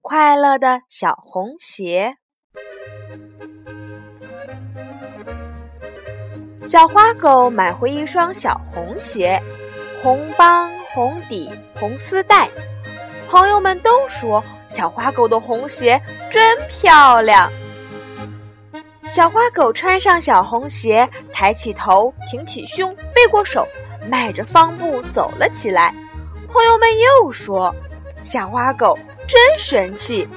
快乐的小红鞋》。小花狗买回一双小红鞋，红帮、红底、红丝带。朋友们都说小花狗的红鞋真漂亮。小花狗穿上小红鞋，抬起头，挺起胸，背过手，迈着方步走了起来。朋友们又说：“小花狗真神气。”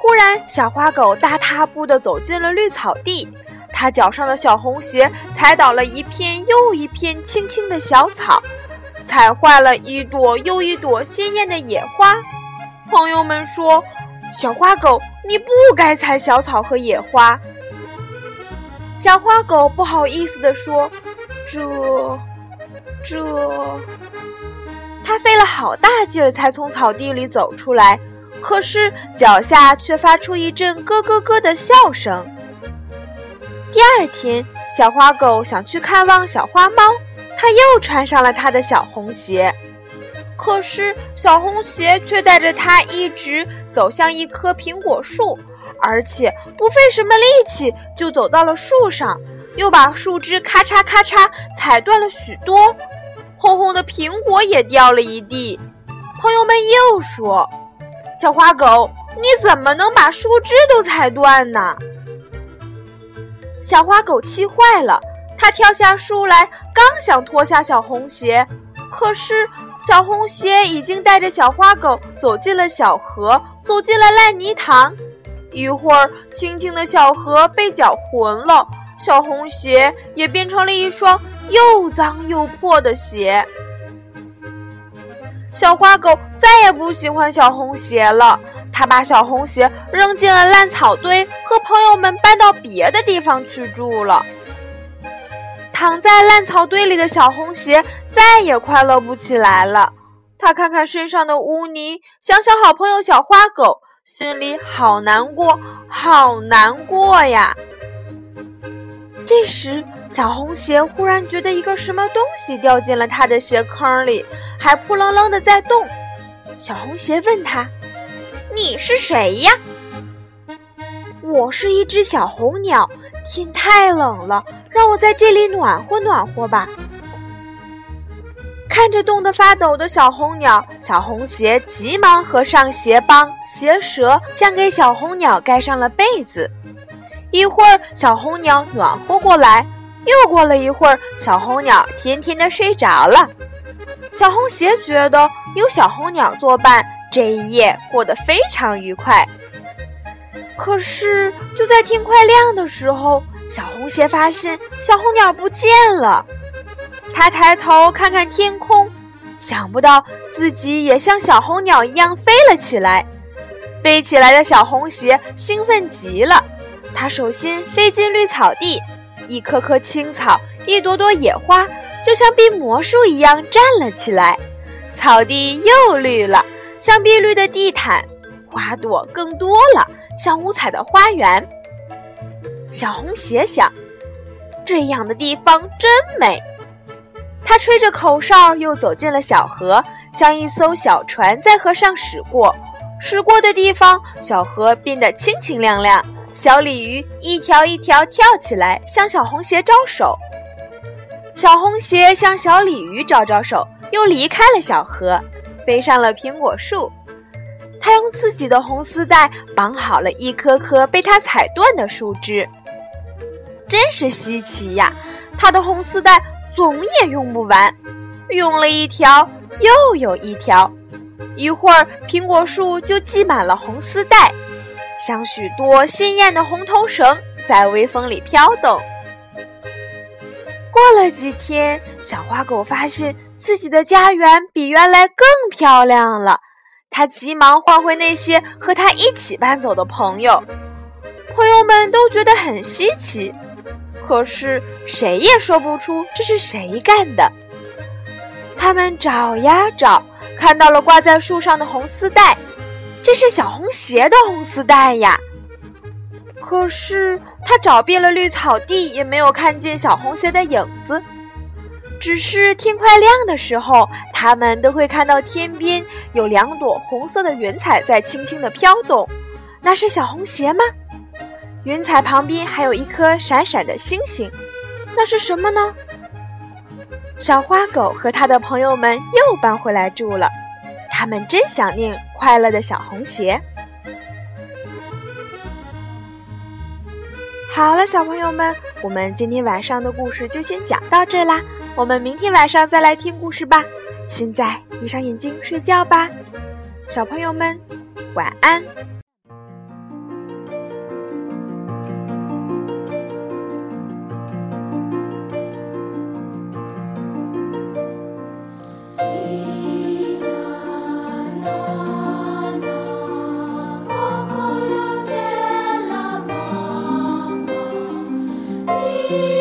忽然，小花狗大踏步地走进了绿草地，它脚上的小红鞋踩倒了一片又一片青青的小草，踩坏了一朵又一朵鲜艳的野花。朋友们说：“小花狗，你不该踩小草和野花。”小花狗不好意思地说：“这，这。”他费了好大劲儿才从草地里走出来，可是脚下却发出一阵咯咯咯的笑声。第二天，小花狗想去看望小花猫，它又穿上了它的小红鞋，可是小红鞋却带着它一直走向一棵苹果树，而且不费什么力气就走到了树上，又把树枝咔嚓咔嚓踩断了许多。红红的苹果也掉了一地，朋友们又说：“小花狗，你怎么能把树枝都踩断呢？”小花狗气坏了，它跳下树来，刚想脱下小红鞋，可是小红鞋已经带着小花狗走进了小河，走进了烂泥塘。一会儿，清清的小河被搅浑了，小红鞋也变成了一双。又脏又破的鞋，小花狗再也不喜欢小红鞋了。它把小红鞋扔进了烂草堆，和朋友们搬到别的地方去住了。躺在烂草堆里的小红鞋再也快乐不起来了。它看看身上的污泥，想想好朋友小花狗，心里好难过，好难过呀。这时，小红鞋忽然觉得一个什么东西掉进了它的鞋坑里，还扑棱棱的在动。小红鞋问他：“你是谁呀？”“我是一只小红鸟，天太冷了，让我在这里暖和暖和吧。”看着冻得发抖的小红鸟，小红鞋急忙合上鞋帮、鞋舌，将给小红鸟盖上了被子。一会儿，小红鸟暖和过来；又过了一会儿，小红鸟甜甜的睡着了。小红鞋觉得有小红鸟作伴，这一夜过得非常愉快。可是，就在天快亮的时候，小红鞋发现小红鸟不见了。它抬头看看天空，想不到自己也像小红鸟一样飞了起来。飞起来的小红鞋兴奋极了。它手心飞进绿草地，一棵棵青草，一朵朵野花，就像变魔术一样站了起来。草地又绿了，像碧绿的地毯，花朵更多了，像五彩的花园。小红鞋想：这样的地方真美。它吹着口哨，又走进了小河，像一艘小船在河上驶过。驶过的地方，小河变得清清亮亮。小鲤鱼一条一条跳起来，向小红鞋招手。小红鞋向小鲤鱼招招手，又离开了小河，飞上了苹果树。它用自己的红丝带绑好了一颗颗被它踩断的树枝。真是稀奇呀！它的红丝带总也用不完，用了一条又有一条，一会儿苹果树就系满了红丝带。像许多鲜艳的红头绳在微风里飘动。过了几天，小花狗发现自己的家园比原来更漂亮了。它急忙唤回那些和它一起搬走的朋友。朋友们都觉得很稀奇，可是谁也说不出这是谁干的。他们找呀找，看到了挂在树上的红丝带，这是小红鞋的红丝带呀。可是他找遍了绿草地，也没有看见小红鞋的影子。只是天快亮的时候，他们都会看到天边有两朵红色的云彩在轻轻地飘动。那是小红鞋吗？云彩旁边还有一颗闪闪的星星，那是什么呢？小花狗和他的朋友们又搬回来住了，他们真想念快乐的小红鞋。好了，小朋友们，我们今天晚上的故事就先讲到这啦。我们明天晚上再来听故事吧。现在闭上眼睛睡觉吧，小朋友们，晚安。you.